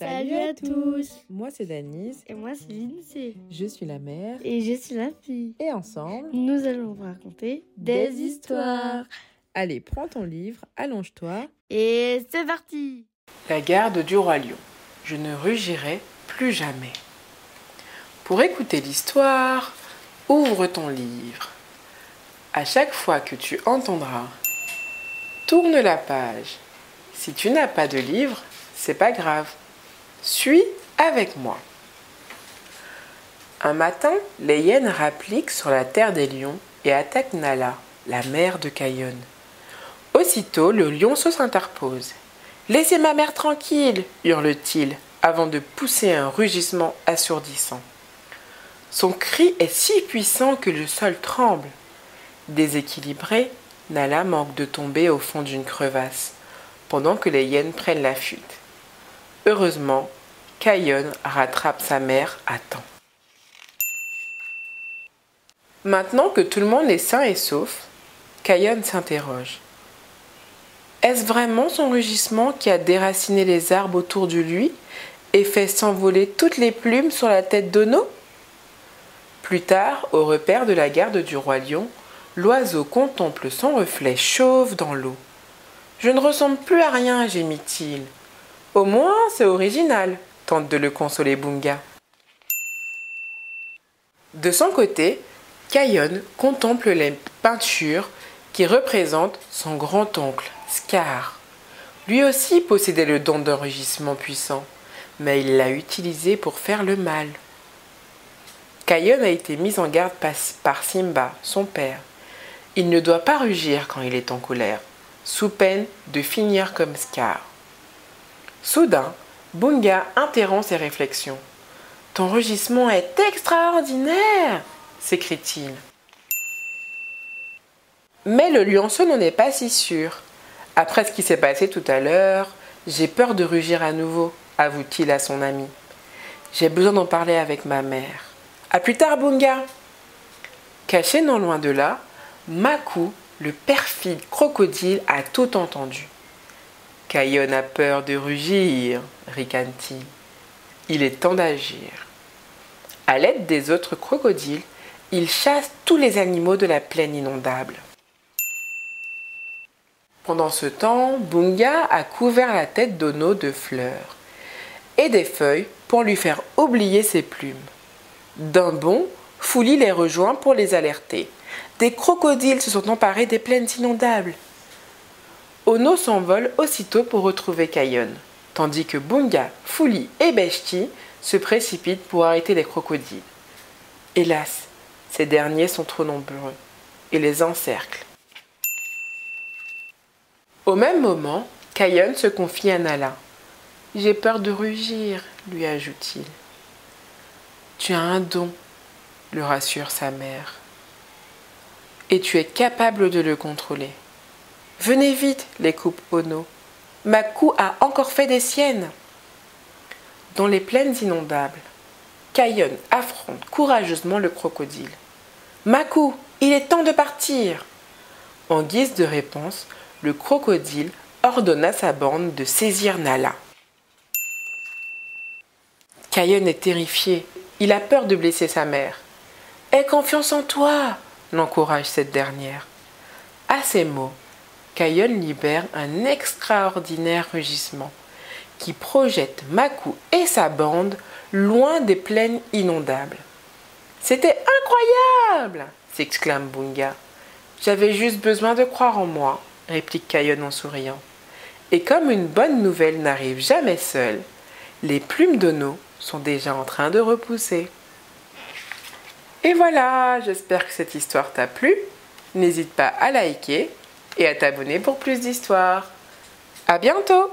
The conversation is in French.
Salut à tous Moi c'est Danise, Et moi c'est Lindsay. je suis la mère Et je suis la fille. et ensemble, Nous allons vous raconter des, Des histoires. allez prends ton livre, allonge-toi. Et c'est parti La garde du roi lion. Je ne rugirai plus jamais. Pour écouter l'histoire, ouvre ton livre. À chaque fois que tu entendras, tourne la page. Si tu n'as pas de livre, c'est pas grave. Suis avec moi. Un matin, les hyènes rappliquent sur la terre des lions et attaquent Nala, la mère de Caïon. Aussitôt, le lionceau s'interpose. Laissez ma mère tranquille, hurle-t-il, avant de pousser un rugissement assourdissant. Son cri est si puissant que le sol tremble. Déséquilibrée, Nala manque de tomber au fond d'une crevasse, pendant que les hyènes prennent la fuite. Heureusement, Caïon rattrape sa mère à temps. Maintenant que tout le monde est sain et sauf, Caïon s'interroge. Est-ce vraiment son rugissement qui a déraciné les arbres autour de lui et fait s'envoler toutes les plumes sur la tête d'Ono? Plus tard, au repère de la garde du roi lion, l'oiseau contemple son reflet chauve dans l'eau. Je ne ressemble plus à rien, gémit-il. Au moins, c'est original, tente de le consoler Bunga. De son côté, Caïon contemple les peintures qui représentent son grand-oncle, Scar. Lui aussi possédait le don d'un rugissement puissant, mais il l'a utilisé pour faire le mal. Caïon a été mis en garde par Simba, son père. Il ne doit pas rugir quand il est en colère, sous peine de finir comme Scar. Soudain, Bunga interrompt ses réflexions. Ton rugissement est extraordinaire s'écrie-t-il. Mais le lionceau n'en est pas si sûr. Après ce qui s'est passé tout à l'heure, j'ai peur de rugir à nouveau, avoue-t-il à son ami. J'ai besoin d'en parler avec ma mère. À plus tard, Bunga Caché non loin de là, Maku, le perfide crocodile, a tout entendu. Caïon a peur de rugir, ricane-t-il. Il est temps d'agir. À l'aide des autres crocodiles, il chasse tous les animaux de la plaine inondable. Pendant ce temps, Bunga a couvert la tête d'Ono de fleurs et des feuilles pour lui faire oublier ses plumes. D'un bond, Fouli les rejoint pour les alerter. Des crocodiles se sont emparés des plaines inondables. Ono s'envole aussitôt pour retrouver Caïon, tandis que Bunga, Fouli et Beshti se précipitent pour arrêter les crocodiles. Hélas, ces derniers sont trop nombreux et les encerclent. Au même moment, Caïon se confie à Nala. J'ai peur de rugir, lui ajoute-t-il. Tu as un don, le rassure sa mère. Et tu es capable de le contrôler. Venez vite, les coupe Ono. Makou a encore fait des siennes. Dans les plaines inondables, Caïon affronte courageusement le crocodile. Makou, il est temps de partir. En guise de réponse, le crocodile ordonne à sa bande de saisir Nala. Caïon est terrifié. Il a peur de blesser sa mère. Aie confiance en toi, l'encourage cette dernière. À ces mots, Caïon libère un extraordinaire rugissement qui projette Makou et sa bande loin des plaines inondables. C'était incroyable s'exclame Bunga. J'avais juste besoin de croire en moi, réplique Caïon en souriant. Et comme une bonne nouvelle n'arrive jamais seule, les plumes d'Ono sont déjà en train de repousser. Et voilà, j'espère que cette histoire t'a plu. N'hésite pas à liker et à t'abonner pour plus d'histoires. À bientôt